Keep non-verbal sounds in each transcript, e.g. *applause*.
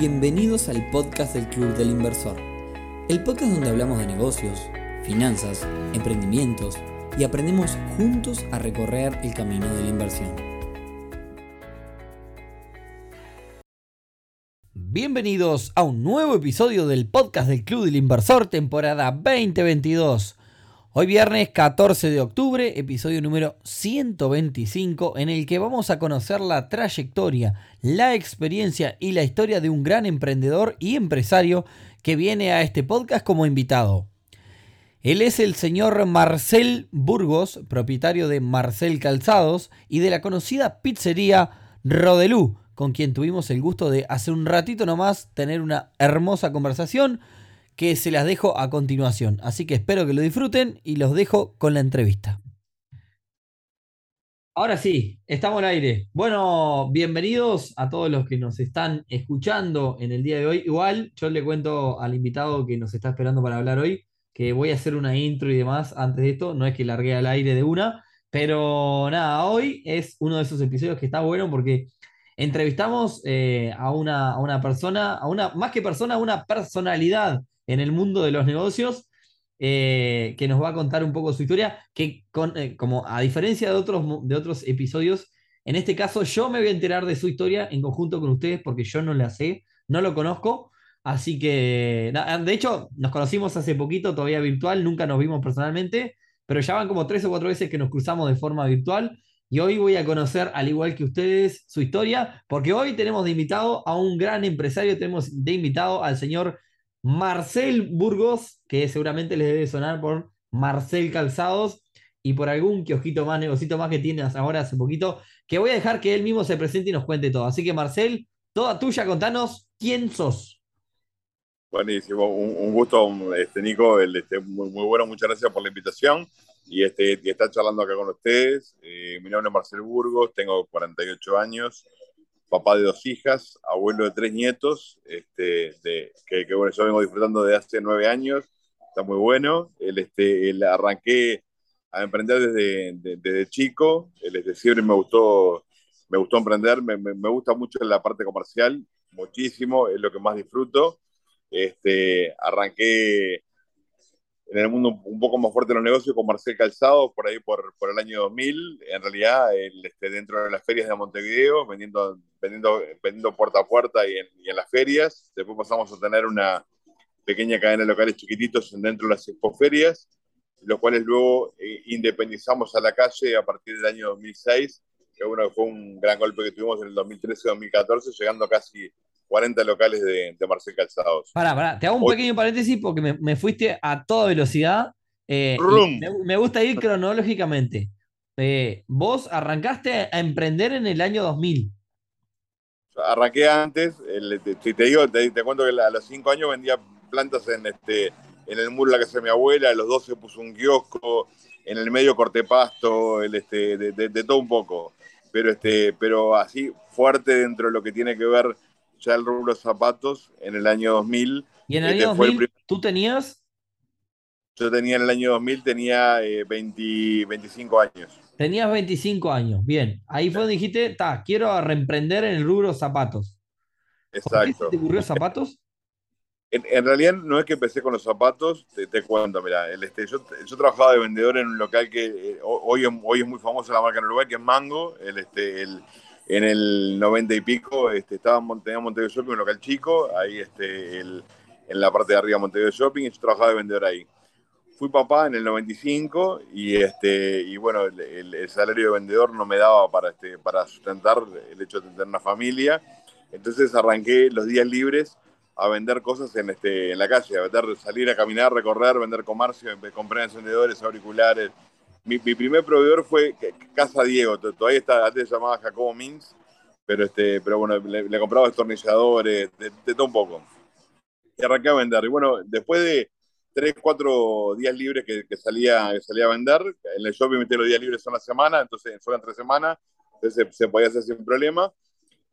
Bienvenidos al podcast del Club del Inversor, el podcast donde hablamos de negocios, finanzas, emprendimientos y aprendemos juntos a recorrer el camino de la inversión. Bienvenidos a un nuevo episodio del podcast del Club del Inversor, temporada 2022. Hoy viernes 14 de octubre, episodio número 125, en el que vamos a conocer la trayectoria, la experiencia y la historia de un gran emprendedor y empresario que viene a este podcast como invitado. Él es el señor Marcel Burgos, propietario de Marcel Calzados y de la conocida pizzería Rodelú, con quien tuvimos el gusto de hace un ratito nomás tener una hermosa conversación que se las dejo a continuación. Así que espero que lo disfruten y los dejo con la entrevista. Ahora sí, estamos al aire. Bueno, bienvenidos a todos los que nos están escuchando en el día de hoy. Igual, yo le cuento al invitado que nos está esperando para hablar hoy que voy a hacer una intro y demás antes de esto. No es que largué al aire de una, pero nada, hoy es uno de esos episodios que está bueno porque entrevistamos eh, a, una, a una persona, a una, más que persona, a una personalidad en el mundo de los negocios, eh, que nos va a contar un poco su historia, que eh, como a diferencia de otros, de otros episodios, en este caso yo me voy a enterar de su historia en conjunto con ustedes porque yo no la sé, no lo conozco. Así que, de hecho, nos conocimos hace poquito, todavía virtual, nunca nos vimos personalmente, pero ya van como tres o cuatro veces que nos cruzamos de forma virtual. Y hoy voy a conocer, al igual que ustedes, su historia, porque hoy tenemos de invitado a un gran empresario, tenemos de invitado al señor Marcel Burgos, que seguramente les debe sonar por Marcel Calzados y por algún kiosquito más, negocito más que tienes ahora hace poquito, que voy a dejar que él mismo se presente y nos cuente todo. Así que Marcel, toda tuya, contanos quién sos. Buenísimo, un, gusto, este, Nico, este, muy, bueno, muchas gracias por la invitación y, este, y estar charlando acá con ustedes. Eh, mi nombre es Marcel Burgos, tengo 48 años, papá de dos hijas, abuelo de tres nietos, este, de, que, bueno, yo vengo disfrutando de hace nueve años, está muy bueno. El, este, el arranqué a emprender desde, desde chico, el, este, siempre me gustó, me gustó emprender, me, me, gusta mucho la parte comercial, muchísimo, es lo que más disfruto. Este, arranqué en el mundo un poco más fuerte de los negocios con Marcel Calzado, por ahí por, por el año 2000, en realidad el, este, dentro de las ferias de Montevideo, vendiendo, vendiendo, vendiendo puerta a puerta y en, y en, las ferias. Después pasamos a tener una pequeña cadena de locales chiquititos dentro de las expoferias, los cuales luego eh, independizamos a la calle a partir del año 2006, que bueno, fue un gran golpe que tuvimos en el 2013-2014, llegando casi 40 locales de, Marcel Calzados. Pará, pará, te hago un pequeño paréntesis porque me, fuiste a toda velocidad. Eh, me, gusta ir *laughs* cronológicamente. Eh, vos arrancaste a emprender en el año 2000. Arranqué antes, si te digo, te, cuento que a los 5 años vendía plantas en, este, en el muro de la casa de mi abuela, a los 12 puso un kiosco, en el medio corté pasto, el, este, de, todo un poco. Pero, este, pero así fuerte dentro de lo que tiene que ver ya el rubro zapatos en el año 2000. ¿Y en el este año 2000 tú tenías? Yo tenía en el año 2000, tenía 20, eh, 25 años. Tenías 25 años, bien. Ahí fue donde dijiste, ta, quiero reemprender en el rubro zapatos. Exacto. ¿Por qué te ocurrió zapatos? En, realidad no es que empecé con los zapatos, te, cuento, mira, el, este, yo, yo, trabajaba de vendedor en un local que eh, hoy, hoy es muy famoso la marca en Uruguay, que es Mango, el, este, el, en el 90 y pico este, estaba en Montevideo, Shopping, un local chico, ahí este, en la parte de arriba de Montevideo Shopping, y yo trabajaba de vendedor ahí. Fui papá en el 95 y, este, y bueno, el, salario de vendedor no me daba para, este, para sustentar el hecho de tener una familia. Entonces arranqué los días libres a vender cosas en, este, en la calle, a vender, salir a caminar, recorrer, vender comercio, comprar encendedores, auriculares, mi, primer proveedor fue Casa Diego, todavía está, antes se llamaba Jacobo Mins, pero, este, pero bueno, le, compraba destornilladores, de, todo un poco. Y arranqué a vender. Y bueno, después de tres, cuatro días libres que, salía, que salía a vender, en el shopping los días libres son la semana, entonces son entre semanas, entonces se, podía hacer sin problema.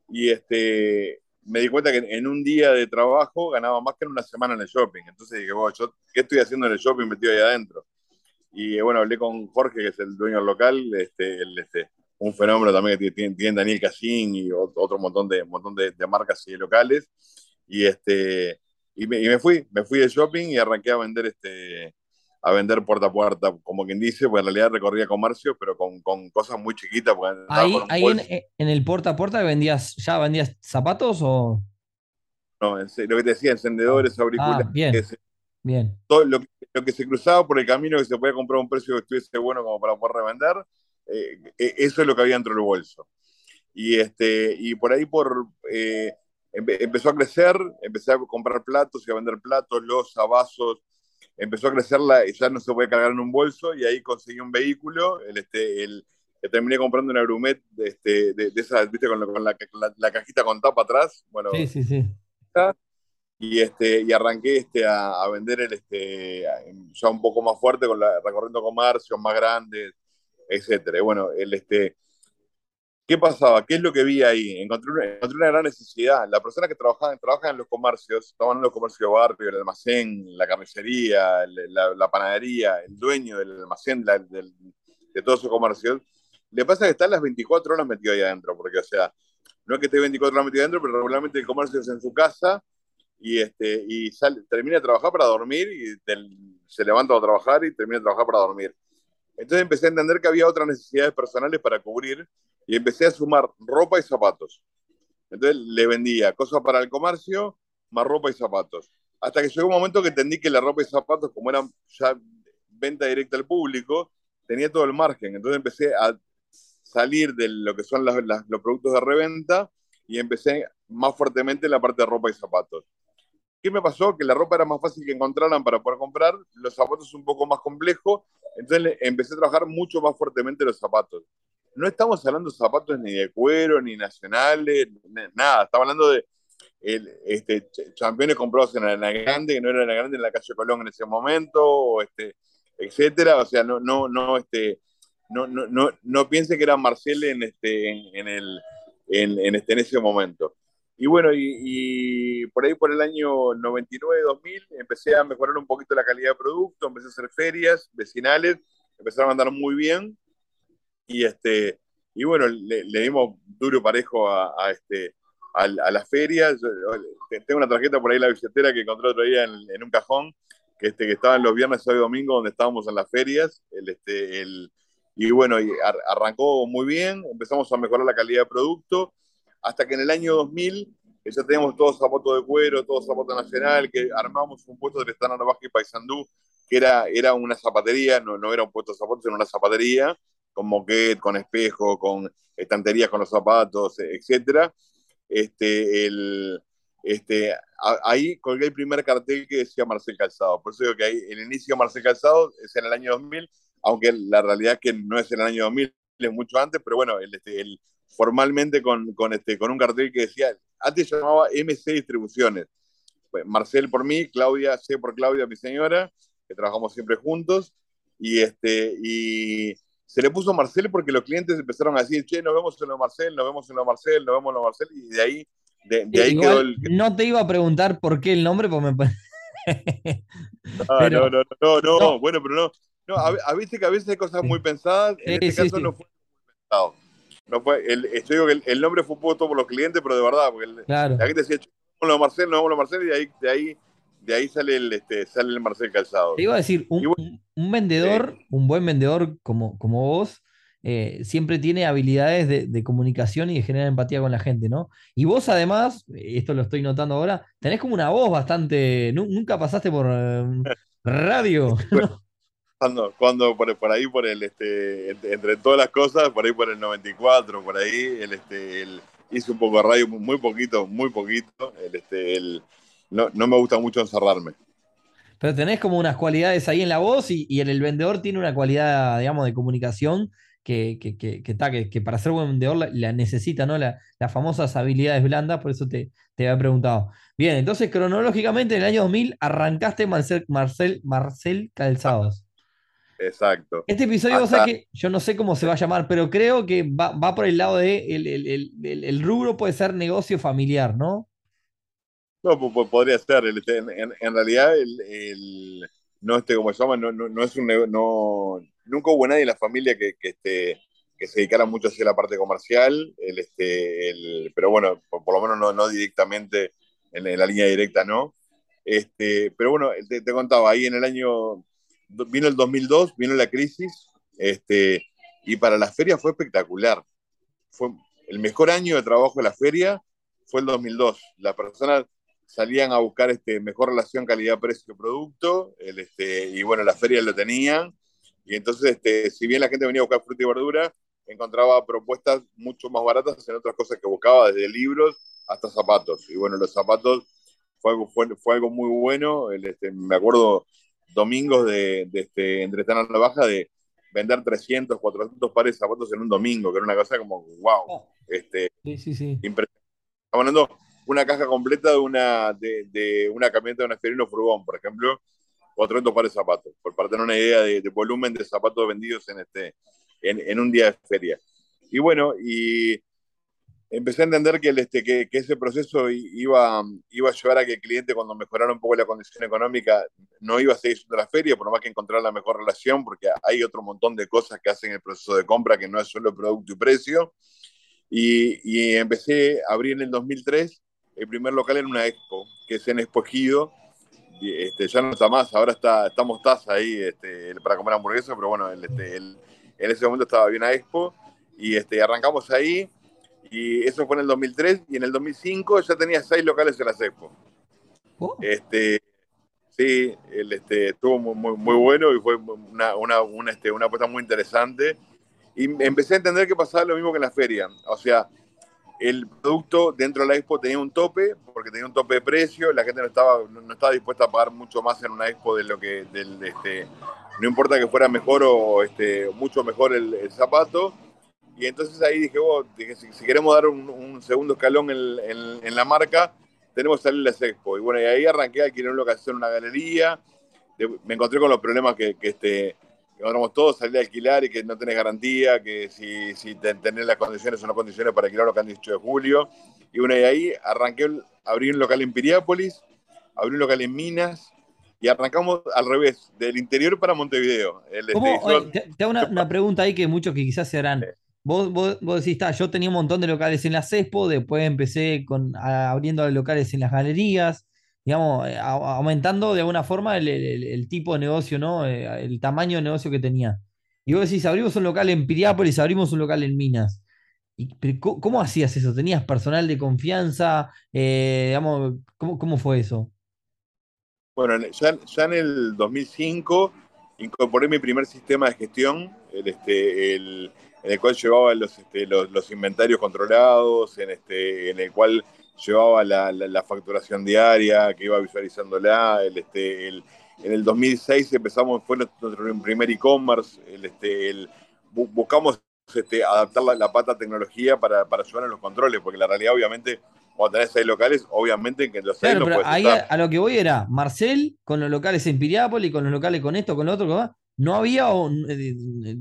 Y este, me di cuenta que en un día de trabajo ganaba más que en una semana en el shopping. Entonces dije, bueno, ¿qué estoy haciendo en el shopping metido ahí adentro? Y bueno, hablé con Jorge, que es el dueño local, este, este, un fenómeno también que tiene, Daniel Casín y otro montón de, montón de, marcas y locales. Y, este, y, me, fui, me fui de shopping y arranqué a vender, este, a vender puerta a puerta, como quien dice, pues en realidad recorría comercio, pero con, con cosas muy chiquitas. Ahí, ahí en, el puerta a puerta vendías, ¿ya vendías zapatos o...? No, lo que te decía, encendedores, ah, auriculares. Ah, bien. Todo lo, lo, que se cruzaba por el camino que se podía comprar a un precio que estuviese bueno como para poder revender, eh, eh, eso es lo que había dentro del bolso. Y, este, y por ahí por, eh, empezó a crecer, empecé a comprar platos y a vender platos, los vasos, empezó a crecer, la, ya no se puede cargar en un bolso y ahí conseguí un vehículo, el, este, el, terminé comprando una Grumet de, este, de, esas, viste, con, la, la, cajita con tapa atrás. Bueno, sí, sí, sí. Y, este, y arranqué este, a, a vender el, este, ya un poco más fuerte, con la, recorriendo comercios más grandes, etcétera. bueno, el, este, ¿qué pasaba? ¿Qué es lo que vi ahí? Encontré una, encontré una gran necesidad. La persona que trabajaba trabajan en los comercios, estaban en los comercios de barrio, el almacén, la carnicería, la, la panadería, el dueño del almacén de todos esos comercios, le pasa que están las 24 horas metido ahí adentro, porque, o sea, no es que esté 24 horas metido adentro, pero regularmente el comercio es en su casa y, este, y termina de trabajar para dormir y se levanta a trabajar y termina de trabajar para dormir. Entonces empecé a entender que había otras necesidades personales para cubrir y empecé a sumar ropa y zapatos. Entonces le vendía cosas para el comercio, más ropa y zapatos. Hasta que llegó un momento que entendí que la ropa y zapatos, como eran ya venta directa al público, tenía todo el margen. Entonces empecé a salir de lo que son los productos de reventa y empecé más fuertemente en la parte de ropa y zapatos. ¿Qué me pasó? Que la ropa era más fácil que encontraran para poder comprar, los zapatos un poco más complejos, entonces empecé a trabajar mucho más fuertemente los zapatos. No estamos hablando de zapatos ni de cuero, ni nacionales, nada, estamos hablando de el, este, campeones comprados en la, grande, que no era la grande en la calle Colón en ese momento, o este, etcétera, o sea, no, no, no, este, no, no, no, no piense que era Marcel en, este, en, el, en, en, este, en ese momento. Y bueno, y, por ahí por el año 99-2000 empecé a mejorar un poquito la calidad de producto, empecé a hacer ferias vecinales, empezaron a andar muy bien y, este, y bueno, le, dimos duro parejo a, a este, a, las ferias. Tengo una tarjeta por ahí la billetera que encontré otro día en, un cajón, que, este, que estaba los viernes, sábado y domingo, donde estábamos en las ferias. El, este, el, y bueno, arrancó muy bien, empezamos a mejorar la calidad de producto hasta que en el año 2000 ya teníamos todos zapatos de cuero, todos zapatos nacional, que armamos un puesto de Están Baja y Paysandú, que era, era una zapatería, no, no era un puesto de zapatos, era una zapatería, con moquet, con espejo, con estanterías con los zapatos, etc. Este, el, este, ahí colgué el primer cartel que decía Marcel Calzado. Por eso digo que ahí, el inicio de Marcel Calzado es en el año 2000, aunque la realidad es que no es en el año 2000, es mucho antes, pero bueno, el, este, el, formalmente con, con, este, con un cartel que decía, antes se llamaba MC Distribuciones. Pues, Marcel por mí, Claudia, C por Claudia, mi señora, que trabajamos siempre juntos, y, este, y se le puso Marcel porque los clientes empezaron a decir, che, nos vemos en lo Marcel, nos vemos en lo Marcel, nos vemos en lo Marcel, y de ahí, de, ahí quedó el... No te iba a preguntar por qué el nombre, porque me... *laughs* Ah, no, no, no, no, bueno, pero no. No, a, viste que a veces hay cosas muy pensadas, en este caso no fue muy pensado. No fue, el, estoy digo que el, nombre fue puesto por los clientes, pero de verdad, porque el, claro. la gente decía, no Marcel, no vamos Marcel, y de ahí, de ahí, de ahí sale el, este, sale el Marcel Calzado. Te iba a decir, un, un vendedor, un buen vendedor como, como vos, eh, siempre tiene habilidades de, de, comunicación y de generar empatía con la gente, ¿no? Y vos además, esto lo estoy notando ahora, tenés como una voz bastante, nunca pasaste por eh, radio. *laughs* Cuando, cuando por, por, ahí, por el, este, entre, todas las cosas, por ahí por el 94, por ahí, el, este, el, hice un poco de radio, muy poquito, muy poquito. El, este, el, no, no me gusta mucho encerrarme. Pero tenés como unas cualidades ahí en la voz y, y el vendedor tiene una cualidad, digamos, de comunicación que, que, que, que, que para ser buen vendedor la, necesita, ¿no? La, las famosas habilidades blandas, por eso te, te había preguntado. Bien, entonces cronológicamente en el año 2000 arrancaste Marcel, Marcel, Marcel Calzados. Exacto. Este episodio, que yo no sé cómo se va a llamar, pero creo que va, por el lado de el, el, el, rubro puede ser negocio familiar, ¿no? No, podría ser. En, en, realidad, el, no este, como se llama, no, no, no, es un no, nunca hubo nadie en la familia que, que, este, que se dedicara mucho hacia la parte comercial, el, este, el, pero bueno, por, lo menos no, no directamente en, la línea directa no. Este, pero bueno, te, te, contaba, ahí en el año, vino el 2002, vino la crisis, este, y para la feria fue espectacular. Fue el mejor año de trabajo de la feria, fue el 2002. Las personas salían a buscar este, mejor relación calidad-precio-producto, este, y bueno, la feria lo tenían, y entonces, este, si bien la gente venía a buscar fruta y verdura, encontraba propuestas mucho más baratas en otras cosas que buscaba, desde libros hasta zapatos. Y bueno, los zapatos fue algo, fue, fue algo muy bueno. El, este, me acuerdo domingos de, de este, entre tan la baja de vender 300, 400 pares de zapatos en un domingo, que era una cosa como, wow. Oh. Este, sí, sí, sí. Estamos hablando una caja completa de una, de, de una camioneta de un Esperino Furgón, por ejemplo, 400 pares de zapatos, por para tener una idea de, de volumen de zapatos vendidos en, este, en, en, un día de feria. Y bueno, y empecé a entender que, el, este, que, que, ese proceso iba, iba a llevar a que el cliente, cuando mejorara un poco la condición económica, no iba a seguir siendo la feria, por más que encontrar la mejor relación, porque hay otro montón de cosas que hacen el proceso de compra, que no es solo producto y precio. Y, y empecé a abrir en el 2003 el primer local en una expo, que es en Expo. Este, ya no está más, ahora está, está Mostaza ahí este, para comer hamburguesas, pero bueno, el, este, el, en ese momento estaba bien a Expo y este, arrancamos ahí y eso fue en el 2003 y en el 2005 ya tenía seis locales en la Expo. Oh. Este, sí, el, este, estuvo muy, muy, muy, bueno y fue una, una, una, este, una apuesta muy interesante. Y empecé a entender que pasaba lo mismo que en la feria. O sea, el producto dentro de la expo tenía un tope, porque tenía un tope de precio, la gente no estaba, no estaba dispuesta a pagar mucho más en una expo de lo que, del, este, no importa que fuera mejor o este, mucho mejor el, el zapato. Y entonces ahí dije, oh, dije si, si, queremos dar un, un segundo escalón en, en, en, la marca, tenemos que salir a la expo. Y bueno, y ahí arranqué a alquilar una locación en una galería. Me encontré con los problemas que, que este, encontramos todos, salir a alquilar y que no tenés garantía, que si, si tenés las condiciones o no condiciones para alquilar local 18 de julio. Y bueno, y ahí arranqué, abrí un local en Piriápolis, abrí un local en Minas, y arrancamos al revés, del interior para Montevideo. El ¿Cómo, oye, te, te, hago una, una, pregunta ahí que muchos que quizás se harán. Vos, vos, vos decís, está, yo tenía un montón de locales en la CESPO, después empecé con, abriendo locales en las galerías, digamos, a, aumentando de alguna forma el, tipo de negocio, ¿no? Eh, el tamaño de negocio que tenía. Y vos decís, abrimos un local en Piriápolis, abrimos un local en Minas. Y, ¿Cómo hacías eso? ¿Tenías personal de confianza? Eh, digamos, ¿cómo, ¿Cómo fue eso? Bueno, ya, ya, en el 2005 incorporé mi primer sistema de gestión, el, este, el, en el cual llevaba los, este, los, los, inventarios controlados, en, este, en el cual llevaba la, la, la, facturación diaria, que iba visualizándola. El, este, el, en el 2006 empezamos, fue nuestro primer e-commerce, el, este, el, buscamos este, adaptar la, la, pata tecnología para, para ayudar en los controles, porque la realidad obviamente cuando tenés seis locales, obviamente que los seis claro, no pero ahí a, a, lo que voy era Marcel con los locales en Piriápolis, con los locales con esto, con lo otro, con no había, o, eh,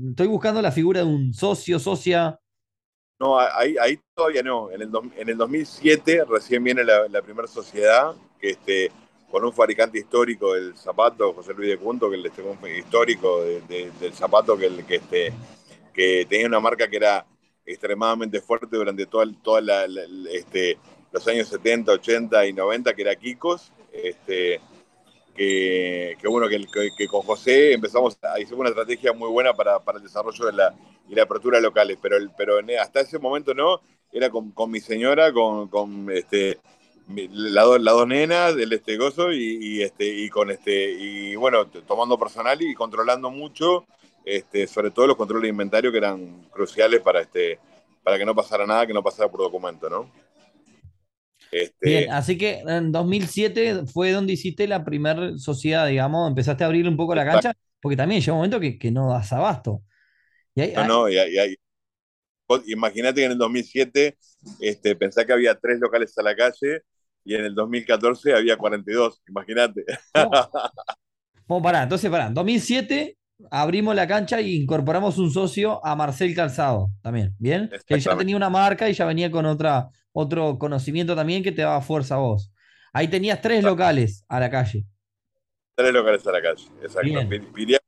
estoy buscando la figura de un socio, socia. No, ahí, ahí todavía no. En el, en el 2007 recién viene la, primera sociedad, este, con un fabricante histórico del zapato, José Luis de Punto, que este, un histórico de, de, del zapato, que, que, este, que tenía una marca que era extremadamente fuerte durante toda, toda la, este, los años 70, 80 y 90, que era Kikos, este, que, que bueno, que, que, que, con José empezamos a hacer una estrategia muy buena para, para el desarrollo de la, y la apertura de locales, pero, pero hasta ese momento no, era con, con mi señora, con, con este, las dos, la dos nenas del este gozo y, y, este, y con este, y bueno, tomando personal y controlando mucho, este, sobre todo los controles de inventario que eran cruciales para, este, para que no pasara nada, que no pasara por documento, ¿no? Este... Bien, así que en 2007 fue donde hiciste la primera sociedad, digamos, empezaste a abrir un poco la cancha, porque también llega un momento que, que no das abasto. Y hay, no, hay... no, y hay, hay... imagínate que en el 2007 este, pensé que había tres locales a la calle y en el 2014 había 42, imagínate. No. Bueno, pará, entonces pará, en 2007 abrimos la cancha e incorporamos un socio a Marcel Calzado también, ¿bien? Que ya tenía una marca y ya venía con otra, otro conocimiento también que te daba fuerza a vos. Ahí tenías tres locales a la calle. Tres locales a la calle, exacto. Piriápolis,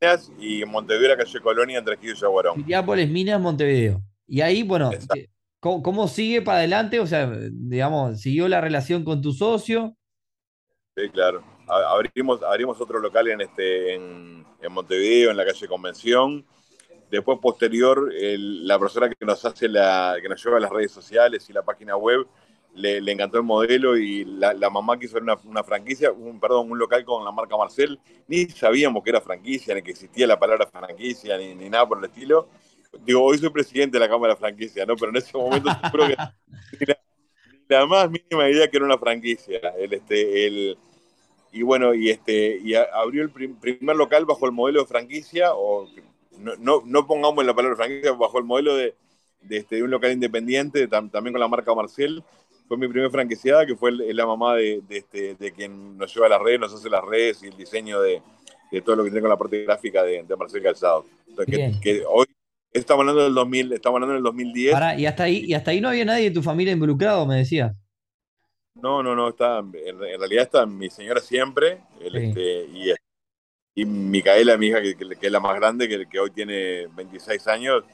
Minas y Montevideo, calle Colonia, entre Quillo y Yaguarón. Piriápolis, Minas, Montevideo. Y ahí, bueno, ¿Cómo, cómo sigue para adelante? O sea, digamos, ¿siguió la relación con tu socio? Sí, claro. Abrimos, abrimos otro local en, este, en, en Montevideo, en la calle Convención. Después, posterior, el- la persona que nos hace la, que nos lleva a las redes sociales y la página web, le, le encantó el modelo y la, la mamá quiso una, una franquicia, un, perdón, un local con la marca Marcel. Ni sabíamos que era franquicia, ni que existía la palabra franquicia, ni, ni nada por el estilo. Digo, hoy soy presidente de la Cámara de Franquicia, ¿no? Pero en ese momento seguro que la, la más mínima idea que era una franquicia. El, este, el, y bueno, y, este, y abrió el prim- primer local bajo el modelo de franquicia, o no, no, no pongamos la palabra franquicia, bajo el modelo de, de, este, de un local independiente, tam- también con la marca Marcel. Fue mi primer franquiciada, que fue el- la mamá de, de, este, de quien nos lleva a las redes, nos hace las redes y el diseño de, de todo lo que tiene con la parte gráfica de, de Marcel Calzado. Entonces, que, que hoy estamos hablando del 2000, estamos hablando del 2010. Pará, y hasta ahí, y hasta ahí no había nadie de tu familia involucrado, me decías. No, no, no, está, en, en realidad está mi señora siempre, el, Sí. este, y, y Micaela, mi hija, que, que- es la más grande, que, que hoy tiene 26 años,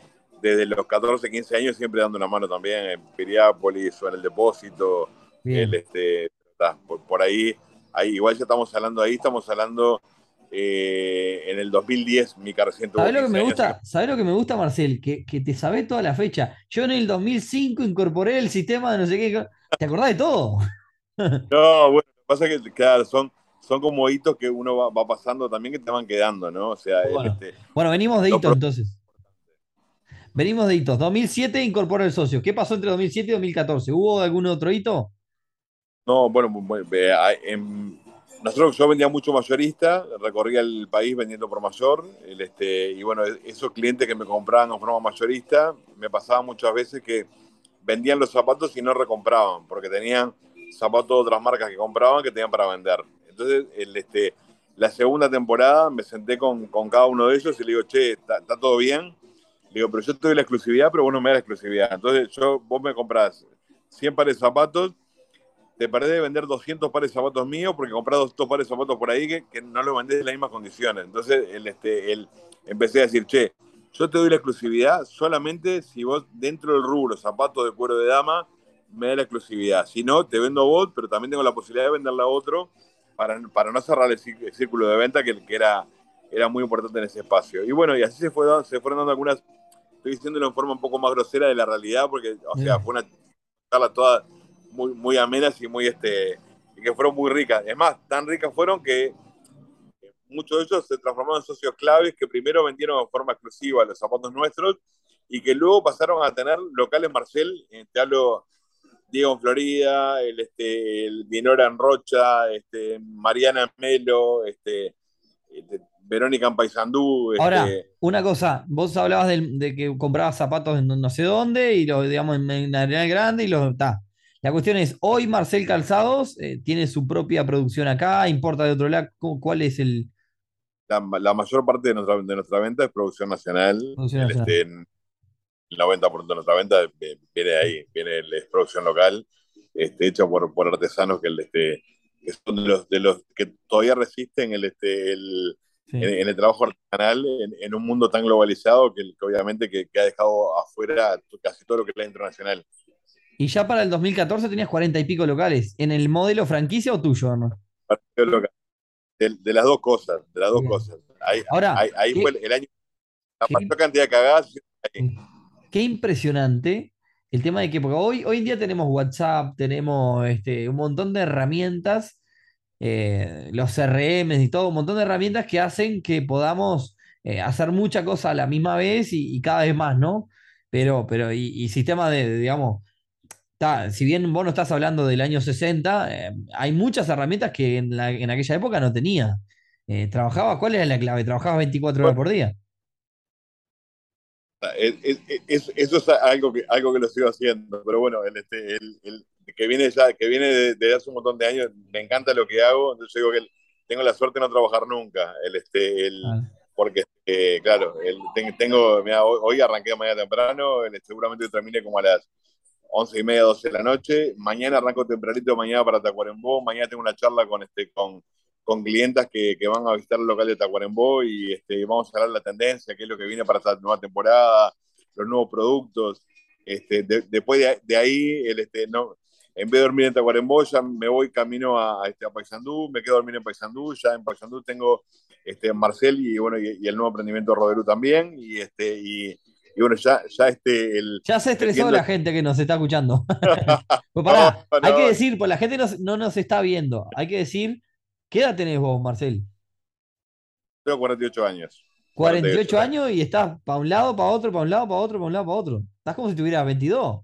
desde los 14, 15 años siempre dando una mano también en Piriápolis o en el depósito, Bien. el, este, está, por, por ahí, ahí, igual ya estamos hablando ahí, estamos hablando eh, en el 2010, Mica recién ¿Sabés lo que 15 me gusta? ¿Sabés lo que me gusta, Marcel? Que, que te sabés toda la fecha. Yo en el 2005 incorporé el sistema de no sé qué. ¿Te acordás de todo? *laughs* No, bueno, lo que pasa es que, claro, son, son como hitos que uno va, va pasando también que te van quedando, ¿no? O sea, Bueno, este, bueno, venimos de hitos entonces. Venimos de hitos. 2007 incorpora el socio. ¿Qué pasó entre 2007 y 2014? ¿Hubo algún otro hito? No, bueno, bu- bu- eh, em, nosotros yo vendía mucho mayorista, recorría el país vendiendo por mayor, el, este, y bueno, esos clientes que me compraban en forma mayorista, me pasaba muchas veces que vendían los zapatos y no recompraban, porque tenían zapatos de otras marcas que compraban que tenían para vender. Entonces, el, este, la segunda temporada me senté con, con cada uno de ellos y le digo, che, ¿está todo bien? Le digo, pero yo te doy la exclusividad, pero vos no me das la exclusividad. Entonces, yo, vos me comprás 100 pares de zapatos, te perdés de vender 200 pares de zapatos míos porque dos, dos pares de zapatos por ahí que, que no los vendés en las mismas condiciones. Entonces, el, este, el, empecé a decir, che, yo te doy la exclusividad solamente si vos dentro del rubro zapatos de cuero de dama me das la exclusividad. Si no, te vendo a vos, pero también tengo la posibilidad de venderla a otro para, para no cerrar el, cí- el círculo de venta que, que era, era muy importante en ese espacio. Y bueno, y así se, fue, se fueron dando algunas, estoy diciéndolo en forma un poco más grosera de la realidad, porque, o sea, fue una charla toda muy, muy amenas y muy, este, y que fueron muy ricas. Es más, tan ricas fueron que muchos de ellos se transformaron en socios claves que primero vendieron en forma exclusiva los zapatos nuestros y que luego pasaron a tener locales Marcel, te hablo Diego en Florida, el, este, el Dinora en Rocha, este, Mariana en Melo, este, este, Verónica en Paysandú. Este, Ahora, una cosa, vos hablabas de, que comprabas zapatos en no sé dónde y los, digamos, en, en Grande y los está. La cuestión es, hoy Marcel Calzados eh, tiene su propia producción acá, importa de otro lado. ¿Cu- ¿Cuál es el la, la mayor parte de nuestra, de nuestra venta es producción nacional. producción El, nacional? este, el 90% de nuestra venta viene de ahí, viene es producción local, este, hecha por, por artesanos que, el, este, que son de los, de los que todavía resisten el, este, el, Sí. en, en el trabajo artesanal en, en un mundo tan globalizado que, que obviamente que, que ha dejado afuera casi todo lo que es la internacional. Y ya para el 2014 tenías cuarenta y pico locales. ¿En el modelo franquicia o tuyo, no? Partido local. De, de las dos cosas, de las dos Bien. cosas. Ahí, Ahora, ahí, ahí ¿qué- fue el, el año, la qué- mayor cantidad de cagadas. Qué impresionante el tema de que, porque hoy, hoy en día tenemos WhatsApp, tenemos este, un montón de herramientas, eh, los CRMs y todo, un montón de herramientas que hacen que podamos eh, hacer mucha cosa a la misma vez y, y cada vez más, ¿no? Pero, pero, y, y sistemas de, de, digamos, ta, si bien vos no estás hablando del año 60, eh, hay muchas herramientas que en, la- en aquella época no tenía. Eh, trabajaba, ¿cuál era la clave? Trabajabas 24 horas por día. Es- es- es- eso es algo que, algo que lo sigo haciendo, pero bueno, el, este, el, el que viene ya, que viene de, de hace un montón de años, me encanta lo que hago, entonces digo que tengo la suerte de no trabajar nunca, el, este, el, Ah, porque eh, claro, el, tengo, mirá, hoy, hoy arranqué de mañana temprano, el, seguramente termine como a las once y media, 12 de la noche, mañana arranco tempranito, mañana para Tacuarembó, mañana tengo una charla con, este, con, con clientas que, que van a visitar el local de Tacuarembó y este, vamos a hablar de la tendencia, qué es lo que viene para esta nueva temporada, los nuevos productos. Este, después de, ahí, el, este, no, en vez de dormir en Tacuarembó, ya me voy camino a, este, a Paysandú, me quedo a dormir en Paysandú, ya en Paysandú tengo este, Marcel y, bueno, y, el nuevo emprendimiento de Roderú también, y, este, y bueno, ya, ya este. El, ya se estresó la gente que nos está escuchando. *laughs* pues pará, hay que decir, pues la gente no, nos está viendo. Hay que decir, ¿qué edad tenés vos, Marcel? Tengo 48 años. 48, años y estás para un lado, para otro, para un lado, para otro, para un lado, para otro. Estás como si tuvieras 22.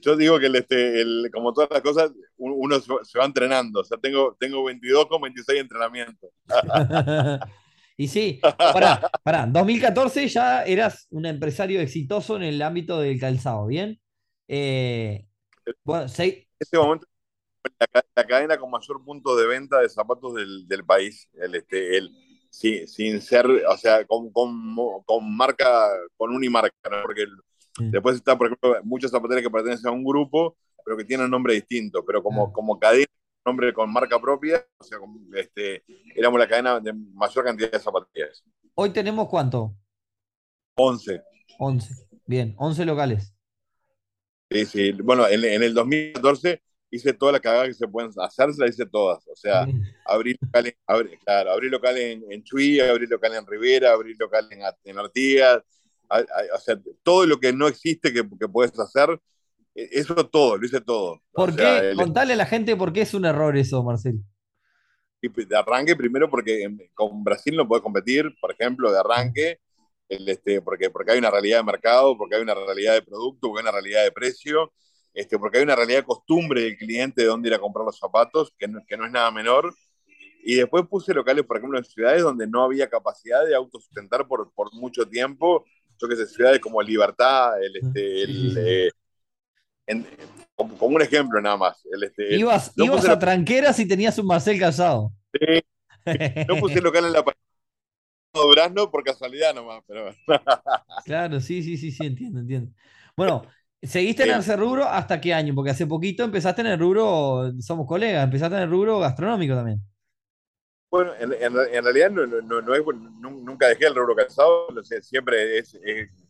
yo, digo que el, este, el, como todas las cosas, uno se va entrenando. O sea, tengo, tengo 22 con 26 entrenamientos. *laughs* Y sí, para, para, 2014 ya eras un empresario exitoso en el ámbito del calzado, ¿bien? Eh, bueno, En este momento, la, cadena con mayor punto de venta de zapatos del, del país, el, este, el, sí, sin ser, o sea, con, con, con marca, con unimarca, ¿no? Porque después está, por ejemplo, muchas zapaterías que pertenecen a un grupo, pero que tienen nombre distinto, pero como, como cadena nombre con marca propia, o sea, este, éramos la cadena de mayor cantidad de zapatillas. ¿Hoy tenemos cuánto? 11. 11, bien, 11 locales. Sí, sí, bueno, en, el 2014 hice toda la cagada que se pueden hacer, se la hice todas, o sea, abrí local, en, abrí, claro, abrí local en, en Chuy, abrí local en Rivera, abrí local en, en Artigas, o sea, todo lo que no existe que, que puedes hacer, eso todo, lo hice todo. ¿Por qué? Contale a la gente por qué es un error eso, Marcel. De arranque, primero porque con Brasil no puedes competir, por ejemplo, de arranque, el, este, porque, porque hay una realidad de mercado, porque hay una realidad de producto, porque hay una realidad de precio, este, porque hay una realidad de costumbre del cliente de dónde ir a comprar los zapatos, que no, que no es nada menor. Y después puse locales, por ejemplo, en ciudades donde no había capacidad de autosustentar por, por mucho tiempo. Yo que sé, ciudades como Libertad, el, este, el, eh, como, un ejemplo nada más. El, este, ibas, a tranqueras y tenías un Marcel casado. Sí, no puse local en la Durazno por casualidad nomás, pero. *laughs* claro, sí, sí, sí, sí, entiendo, entiendo. Bueno, ¿seguiste en ese rubro hasta qué año? Porque hace poquito empezaste en el rubro, somos colegas, empezaste en el rubro gastronómico también. Bueno, en, realidad no, nunca dejé el rubro calzado, siempre es,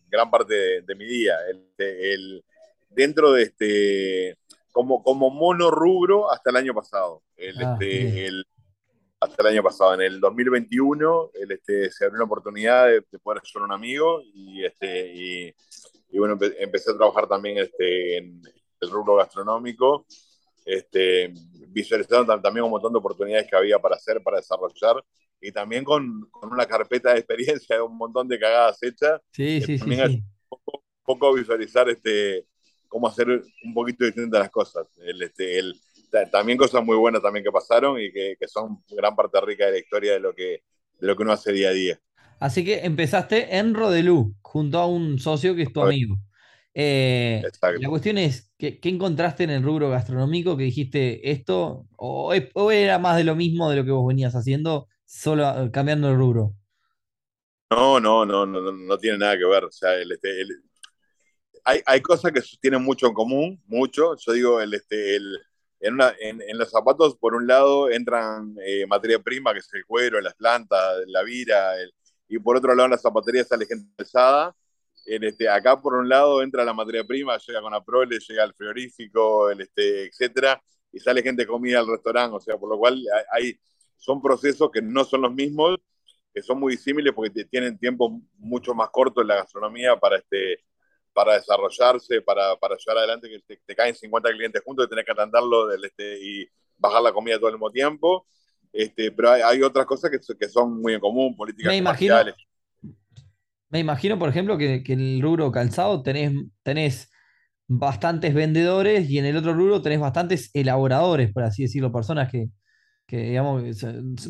gran parte de, mi día. el, dentro de este, como, como mono rubro hasta el año pasado. El, ah, este, el, hasta el año pasado, en el 2021, el, este, se abrió una oportunidad de, poder ayudar a un amigo y, este, y, y bueno, empecé a trabajar también este, en el rubro gastronómico, este, visualizando también un montón de oportunidades que había para hacer, para desarrollar, y también con, con una carpeta de experiencia de *laughs* un montón de cagadas hechas. Sí, sí, sí. sí. poco, poco, visualizar este, cómo hacer un poquito distintas las cosas. El, este, el, también cosas muy buenas también que pasaron y que, que, son gran parte rica de la historia de lo que, de lo que uno hace día a día. Así que empezaste en Rodelú, junto a un socio que es tu amigo. Eh, la cuestión es, ¿qué, ¿qué, encontraste en el rubro gastronómico que dijiste esto? O, o, era más de lo mismo de lo que vos venías haciendo, solo eh, cambiando el rubro? No, no, no, no, no, no tiene nada que ver. O sea, el, este, el, hay, hay, cosas que tienen mucho en común, mucho. Yo digo, el, este, el, en, una, en, en, los zapatos, por un lado, entran eh, materia prima, que es el cuero, las plantas, la vira, el, y por otro lado, en la zapatería sale gente pesada. En este, acá, por un lado, entra la materia prima, llega con la prole, llega al frigorífico, el, este, etcétera, y sale gente comida al restaurante. O sea, por lo cual hay, son procesos que no son los mismos, que son muy disímiles porque tienen tiempo mucho más corto en la gastronomía para este para desarrollarse, para, para llevar adelante que te, caen 50 clientes juntos y tenés que atenderlo este, y bajar la comida todo el mismo tiempo. Este, pero hay, otras cosas que, que, son muy en común, políticas me imagino, Me imagino, por ejemplo, que, que, en el rubro calzado tenés, tenés bastantes vendedores y en el otro rubro tenés bastantes elaboradores, por así decirlo, personas que, que digamos,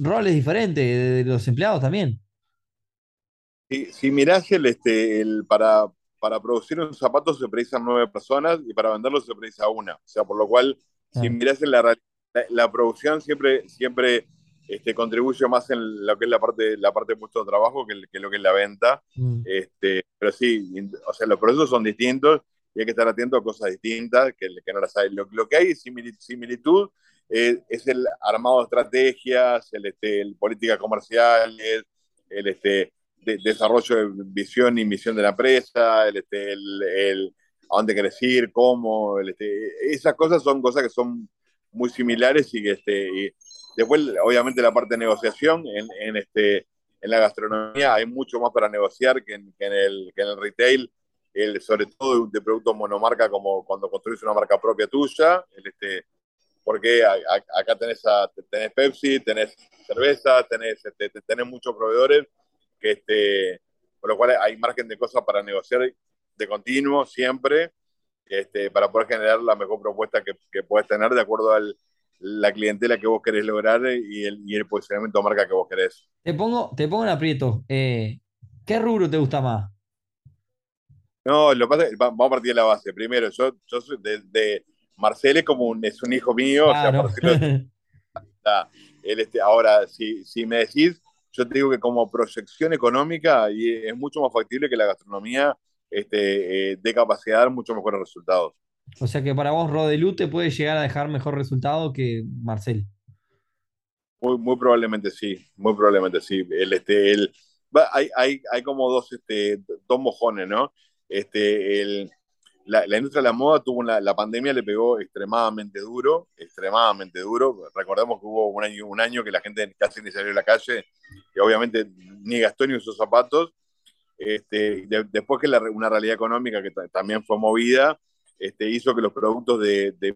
roles diferentes de, los empleados también. Si, si mirás el, este, el, para, para producir un zapato se precisan nueve personas y para venderlo se precisa una. O sea, por lo cual, si miras en la, la, producción siempre, siempre este, contribuye más en lo que es la parte, la parte de puesto de trabajo que, que, lo que es la venta. Mm. Este, pero sí, o sea, los procesos son distintos y hay que estar atento a cosas distintas que, que no las hay. Lo, lo que hay similitud eh, es el armado de estrategias, el, este, el políticas comerciales, el, este, de, desarrollo de visión y misión de la empresa, el, este, el, el a dónde querés ir, cómo, el, este, esas cosas son cosas que son muy similares y que este, y después obviamente la parte de negociación en, en, este, en la gastronomía hay mucho más para negociar que en, que en, el, que en el retail, el, sobre todo de productos monomarca como cuando construís una marca propia tuya, el, este, porque a, a, acá tenés, a, tenés Pepsi, tenés cerveza, tenés, este, tenés muchos proveedores que este, por lo cual hay margen de cosas para negociar de continuo, siempre, este, para poder generar la mejor propuesta que, que puedes tener de acuerdo a la clientela que vos querés lograr y el, y el posicionamiento de marca que vos querés. Te pongo, te pongo en aprieto. Eh, ¿Qué rubro te gusta más? No, lo que pasa es vamos a partir de la base. Primero, yo, yo soy de, de Marcel es como un, es un hijo mío, claro. o sea, Marcelo, *laughs* él este, ahora, si, si me decís, yo te digo que como proyección económica y es mucho más factible que la gastronomía este, eh, dé capacidad de dar mucho mejores resultados. O sea que para vos Rodelú te puede llegar a dejar mejor resultado que Marcel. Muy, muy probablemente sí, muy probablemente sí. El, este, el, hay, hay, hay como dos, este, dos mojones, ¿no? Este, el, la, la, industria de la moda tuvo una, la pandemia le pegó extremadamente duro, extremadamente duro. Recordemos que hubo un año, un año que la gente casi ni salió a la calle y obviamente ni gastó ni usó zapatos. Este, de, después que la, una realidad económica que también fue movida, este, hizo que los productos de, de,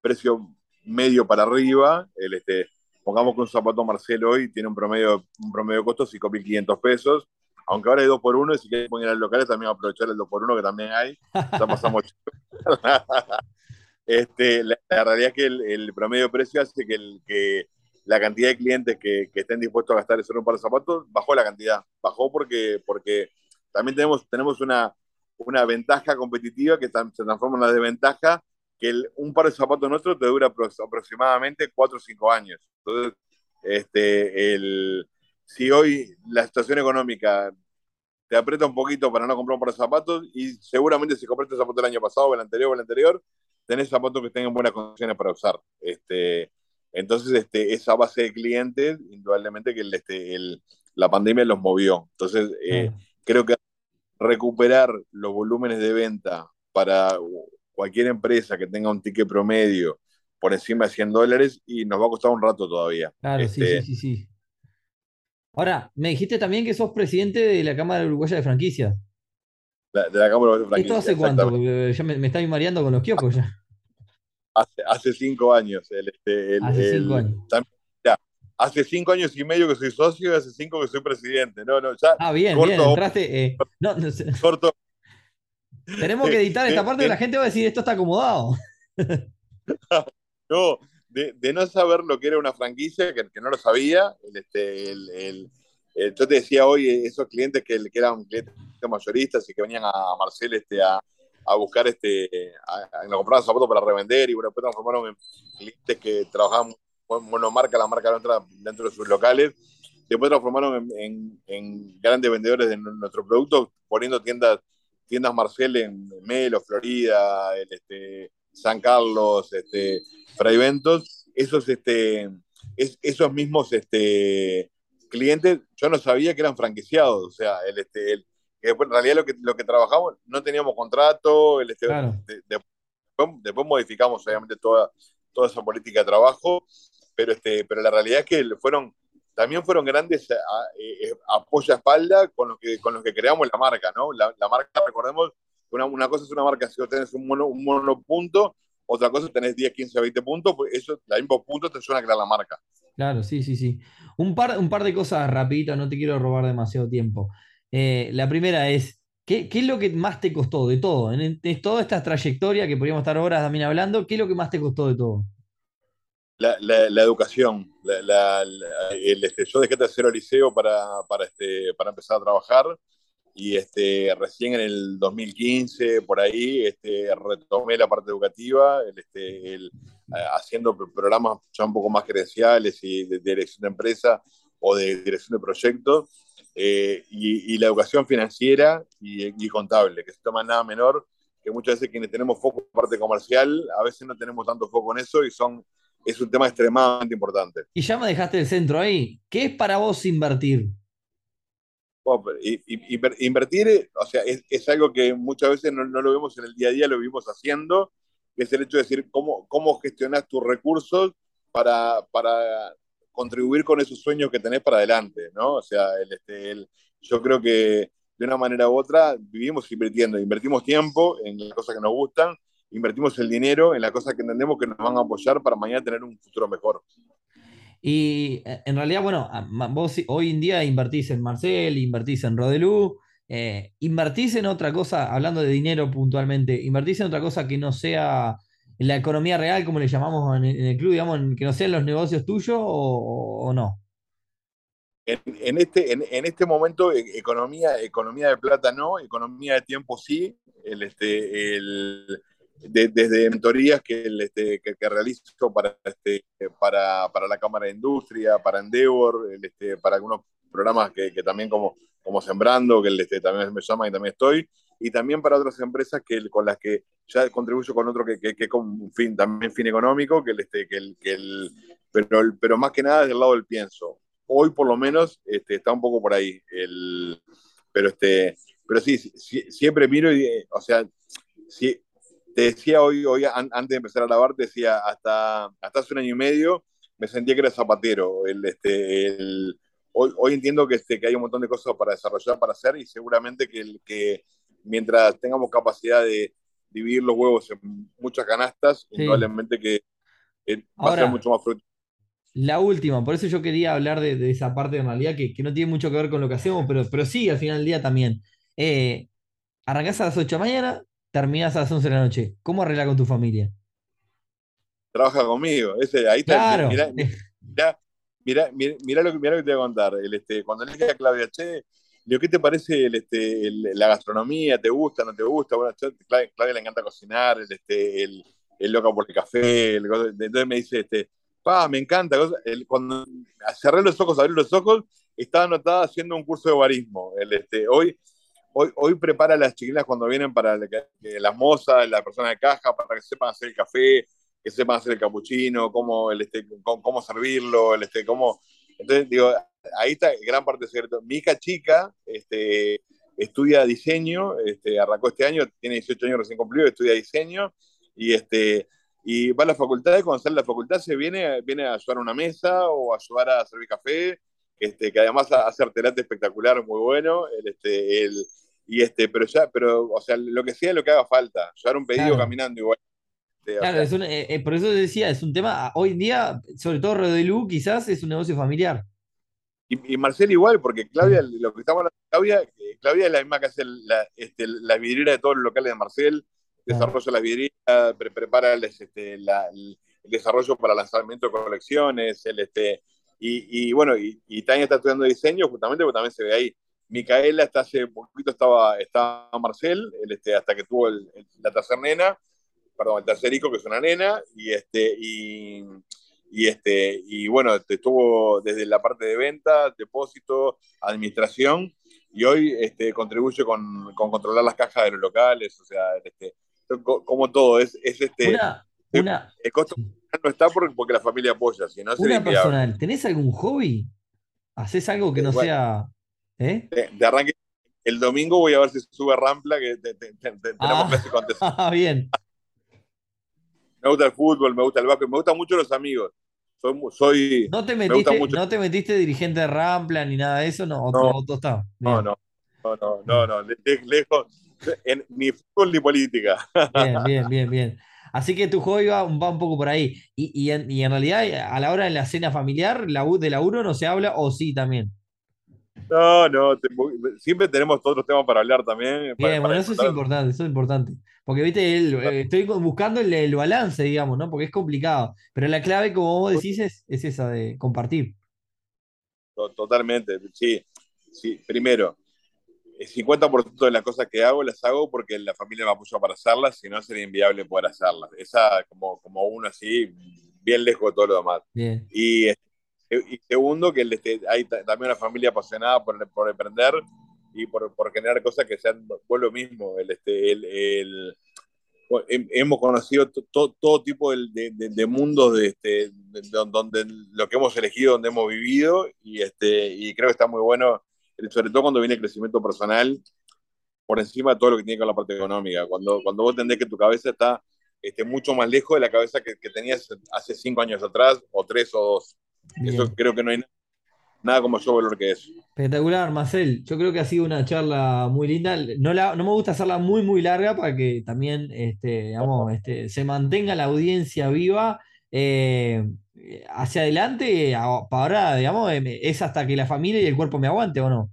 precio medio para arriba, el, este, pongamos que un zapato Marcelo hoy tiene un promedio, un promedio de costo de 5.500 pesos, aunque ahora hay 2 por 1 y si quieren poner al locales también aprovechar el 2 por 1 que también hay, ya pasamos *laughs* *laughs* este, la, la, realidad es que el, el, promedio de precio hace que, el, que la cantidad de clientes que, que, estén dispuestos a gastar en un par de zapatos bajó la cantidad, bajó porque, porque también tenemos, tenemos una, una ventaja competitiva que se transforma en una desventaja, que el, un par de zapatos nuestros te dura aproximadamente 4 o 5 años. Entonces, este, el, si hoy la situación económica te aprieta un poquito para no comprar un par de zapatos y seguramente si compraste zapatos el año pasado o el anterior o el anterior, tenés zapatos que tengan buenas condiciones para usar. Este, entonces, este, esa base de clientes, indudablemente que el, este, el, la pandemia los movió. Entonces, eh, creo que recuperar los volúmenes de venta para cualquier empresa que tenga un ticket promedio por encima de 100 dólares y nos va a costar un rato todavía. Claro, este, sí, sí, sí, sí. Ahora, me dijiste también que sos presidente de la Cámara Uruguaya de Franquicias. La, de la Cámara de Franquicias. ¿Esto hace cuánto? Porque ya me, me está mareando con los kioscos ya. Hace, hace cinco años. El, este, el, hace cinco años. También, ya, hace cinco años y medio que soy socio y hace cinco que soy presidente. No, no, ya. Ah, bien, corto, bien. Entraste. Eh, no, no, corto. Tenemos que editar esta *laughs* parte que la gente va a decir esto está acomodado. *laughs* no, de, de, no saber lo que era una franquicia, que, que no lo sabía, este, el, el, yo te decía hoy, esos clientes que, eran clientes mayoristas y que venían a Marcel este, a, a buscar, este, a, a, comprar zapatos para revender y bueno, después transformaron en clientes que trabajaban monomarca, la marca nuestra dentro de sus locales. Después transformaron en, en, grandes vendedores de nuestro producto, poniendo tiendas, tiendas Marcel en Melo, Florida, el, este, San Carlos, este, Fraiventos, esos, este, es, esos mismos este, clientes, yo no sabía que eran franquiciados, o sea, el, este, el, que en realidad lo que, lo que trabajamos no teníamos contrato, el, este, claro. de, de, después, después, modificamos obviamente toda, toda esa política de trabajo, pero, este, pero la realidad es que fueron, también fueron grandes eh, a apoyo a espalda con los que, con los que creamos la marca, ¿no? La, la marca, recordemos, una, una, cosa es una marca si vos tenés un mono, un monopunto, otra cosa es tenés 10, 15, 20 puntos, pues eso, la mismo punto te suena a crear la marca. Claro, sí, sí, sí. Un par, un par de cosas rapidito, no te quiero robar demasiado tiempo. Eh, la primera es, ¿qué, ¿qué, es lo que más te costó de todo? En, en, toda esta trayectoria que podríamos estar horas también hablando, ¿qué es lo que más te costó de todo? La, la, la educación. La, el, este, yo dejé tercero liceo para, para, este, para empezar a trabajar y este, recién en el 2015, por ahí, este, retomé la parte educativa, el, este, el, haciendo programas ya un poco más credenciales y de, dirección de empresa o de dirección de proyectos, eh, y, y, la educación financiera y, y, contable, que se toma nada menor, que muchas veces quienes tenemos foco en parte comercial, a veces no tenemos tanto foco en eso y son, es un tema extremadamente importante. Y ya me dejaste el centro ahí. ¿Qué es para vos invertir? Invertir, o sea, es, algo que muchas veces no, lo vemos en el día a día, lo vivimos haciendo, que es el hecho de decir cómo, cómo gestionas tus recursos para, para contribuir con esos sueños que tenés para adelante, ¿no? O sea, el, este, el, yo creo que de una manera u otra vivimos invirtiendo, invertimos tiempo en las cosas que nos gustan, invertimos el dinero en las cosas que entendemos que nos van a apoyar para mañana tener un futuro mejor. Y eh, en realidad, bueno, vos hoy en día invertís en Marcel, invertís en Rodelú, eh, invertís en otra cosa, hablando de dinero puntualmente, invertís en otra cosa que no sea la economía real, como le llamamos en, el club, digamos, que no sean los negocios tuyos o, no. En, este, en, este momento, e, economía, economía de plata no, economía de tiempo sí. El, este, el, desde mentorías que, este, que, realizo para, este, para, para, la Cámara de Industria, para Endeavor, este, para algunos programas que, que, también como, como Sembrando, que también me llama y también estoy, y también para otras empresas que, con las que ya contribuyo con otro que, que, que con fin, también fin económico, que el, que que pero, pero más que nada desde el lado del pienso. Hoy por lo menos está un poco por ahí, el, pero, este, pero sí, siempre miro y, o sea, si, decía hoy, hoy antes de empezar a lavar, te decía, hasta, hasta hace un año y medio me sentía que era zapatero. El, este, el, hoy, hoy entiendo que, este, que hay un montón de cosas para desarrollar, para hacer, y seguramente que, el, que mientras tengamos capacidad de dividir los huevos en muchas canastas, probablemente que eh, va a ser mucho más fructífero. La última, por eso yo quería hablar de, esa parte de realidad que, que, no tiene mucho que ver con lo que hacemos, pero, pero sí, al final del día también. Eh, arrancás a las 8 de la mañana, terminas a las 11 de la noche. ¿Cómo arregla con tu familia? Trabaja conmigo. Ese, ahí está. *laughs* Mirá, mirá, mirá, lo, que, mirá lo que te voy a contar. El, este, cuando le dije a Claudia, che, ¿qué te parece el, este, la gastronomía? ¿Te gusta, no te gusta? Bueno, a Claudia, le encanta cocinar, el, este, el, el loca por el café. entonces me dice, este, pa, me encanta. cuando cerré los ojos, abrí los ojos, estaba anotada haciendo un curso de barismo. El, este, hoy hoy, hoy prepara a las chiquilas cuando vienen para las mozas, la persona de caja, para que sepan hacer el café, que sepan hacer el capuchino, cómo, el, este, cómo, servirlo, el, este, cómo... Entonces, digo, ahí está gran parte cierto. Mi hija chica este, estudia diseño, este, arrancó este año, tiene 18 años recién cumplido, estudia diseño y, este, y va a la facultad y cuando sale de la facultad se viene, viene a ayudar a una mesa o a ayudar a servir café, este, que además hace artelate espectacular, muy bueno. El, este, el, y este, pero ya, pero, o sea, lo que sea, lo que haga falta. Llevar un pedido caminando igual. claro, es eh, eh, por eso decía, es un tema, hoy en día, sobre todo Rodelú, quizás es un negocio familiar. Y, Marcel igual, porque Claudia, lo que estamos hablando, Claudia, eh, Claudia es la misma que hace la, este, la vidriera de todos los locales de Marcel, desarrolla la vidriera, prepara el, este, el, desarrollo para lanzamiento de colecciones, el, este, y, y bueno, y, y Tania está estudiando diseño justamente porque también se ve ahí. Micaela hasta hace poquito estaba, estaba Marcel, este, hasta que tuvo la tercera nena, perdón, el tercer hijo que es una nena, y este, y, y este, y bueno, este, estuvo desde la parte de venta, depósito, administración, y hoy este, contribuye con, con controlar las cajas de los locales, o sea, este, como todo, es, es este... Una, el costo no está porque, porque la familia apoya, si no Una personal, ¿tenés algún hobby? ¿Haces algo que no sea ¿Eh? De, arranque, el domingo voy a ver si sube Rampla, que tenemos ah, clase con Ah, *laughs* bien. Me gusta el fútbol, me gusta el básquet, me gustan mucho los amigos. Soy, soy ¿No, te metiste, ¿No te metiste dirigente de Rampla ni nada de eso? No, no, no, no, no, no, no, lejos, ni fútbol ni política. Bien, *laughs* bien, bien, bien. Así que tu hobby va, un poco por ahí. Y, y, en, y, en, realidad, a la hora de la cena familiar, la, de la uno no se habla, o sí también. No, no, siempre tenemos otros temas para hablar también. Bien, bueno, eso es importante, eso es importante. Porque, viste, eh, estoy buscando el, balance, digamos, ¿no? Porque es complicado. Pero la clave, como vos decís, es, esa de compartir. Totalmente, sí. sí. Primero, el 50% de las cosas que hago las hago porque la familia me apoya para hacerlas, si no sería inviable poder hacerlas. Esa, como, como uno así, bien lejos de todo lo demás. Bien. Y y segundo, que hay también una familia apasionada por, por emprender y por, por, generar cosas que sean pues lo mismo. El, este, el, hemos conocido todo tipo de, de, mundos de, este, donde lo que hemos elegido, donde hemos vivido, y, este, y creo que está muy bueno sobre todo cuando viene el crecimiento personal por encima de todo lo que tiene con la parte económica. Cuando, cuando vos entendés que tu cabeza está este, mucho más lejos de la cabeza que tenías hace cinco años atrás, o tres o dos. Eso creo que no hay nada como yo valor que eso. Espectacular, Marcel. Yo creo que ha sido una charla muy linda. No, la, no me gusta hacerla muy, muy larga para que también este, digamos, este, se mantenga la audiencia viva. Eh, hacia adelante, ahora, digamos, eh, es hasta que la familia y el cuerpo me aguante, ¿o no?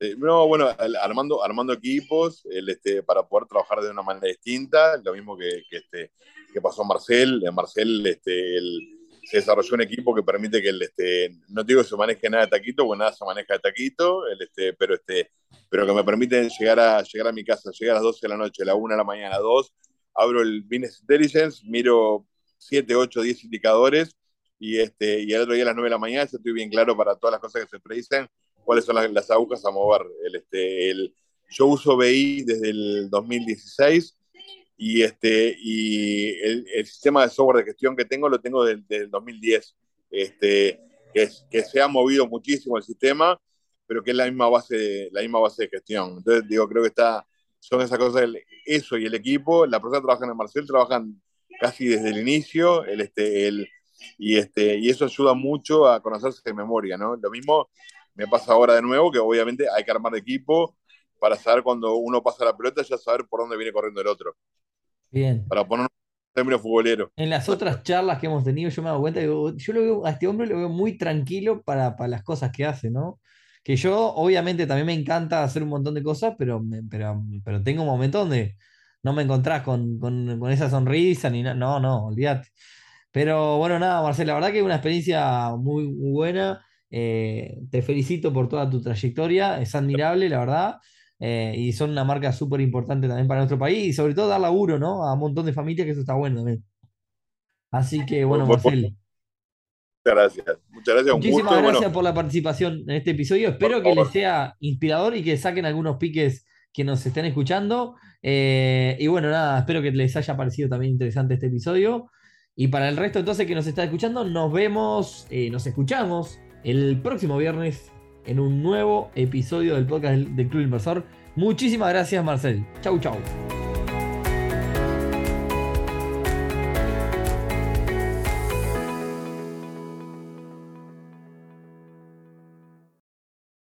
Eh, no, bueno, armando, armando equipos el, este, para poder trabajar de una manera distinta, lo mismo que, que este, que pasó Marcel. En Marcel este, el, se desarrolló un equipo que permite que el, este, no digo que se maneje nada de taquito, porque nada se maneja de taquito, el, este, pero, este, pero que me permite llegar a, llegar a mi casa, llegar a las 12 de la noche, a la 1 de la mañana, a 2, abro el Business Intelligence, miro 7, 8, 10 indicadores y, este, y el otro día a las 9 de la mañana estoy bien claro para todas las cosas que se predicen, cuáles son las, las agujas a mover. El, este, el, yo uso BI desde el 2016 y, este, y el, el, sistema de software de gestión que tengo lo tengo desde, el 2010, este, que, que, se ha movido muchísimo el sistema, pero que es la misma base, la misma base de gestión. Entonces, digo, creo que está, son esas cosas, eso y el equipo, la persona trabaja en el Marcel trabajan casi desde el inicio, el, este, el, y, este, y eso ayuda mucho a conocerse de memoria, ¿no? Lo mismo me pasa ahora de nuevo, que obviamente hay que armar equipo para saber cuando uno pasa la pelota, ya saber por dónde viene corriendo el otro. Bien. Para poner un término futbolero. En las otras charlas que hemos tenido, yo me he dado cuenta, yo lo veo, a este hombre lo veo muy tranquilo para, para, las cosas que hace, ¿no? Que yo, obviamente, también me encanta hacer un montón de cosas, pero, pero, pero tengo un momento donde no me encontrás con, con, con esa sonrisa ni nada. No, no, olvídate. Pero bueno, nada, Marcelo, la verdad que es una experiencia muy, muy buena. Eh, te felicito por toda tu trayectoria, es admirable, la verdad. Eh, y son una marca súper importante también para nuestro país y sobre todo dar laburo, ¿no? A un montón de familias, que eso está bueno también. Así que bueno, Marcelo. Muchas gracias. Muchas gracias. Muchísimas gracias por la participación en este episodio. Espero que les sea inspirador y que saquen algunos piques que nos estén escuchando. Eh, y bueno, nada, espero que les haya parecido también interesante este episodio. Y para el resto entonces que nos está escuchando, nos vemos, eh, nos escuchamos el próximo viernes en un nuevo episodio del podcast del, Club Inversor. Muchísimas gracias, Marcel. Chau, chau.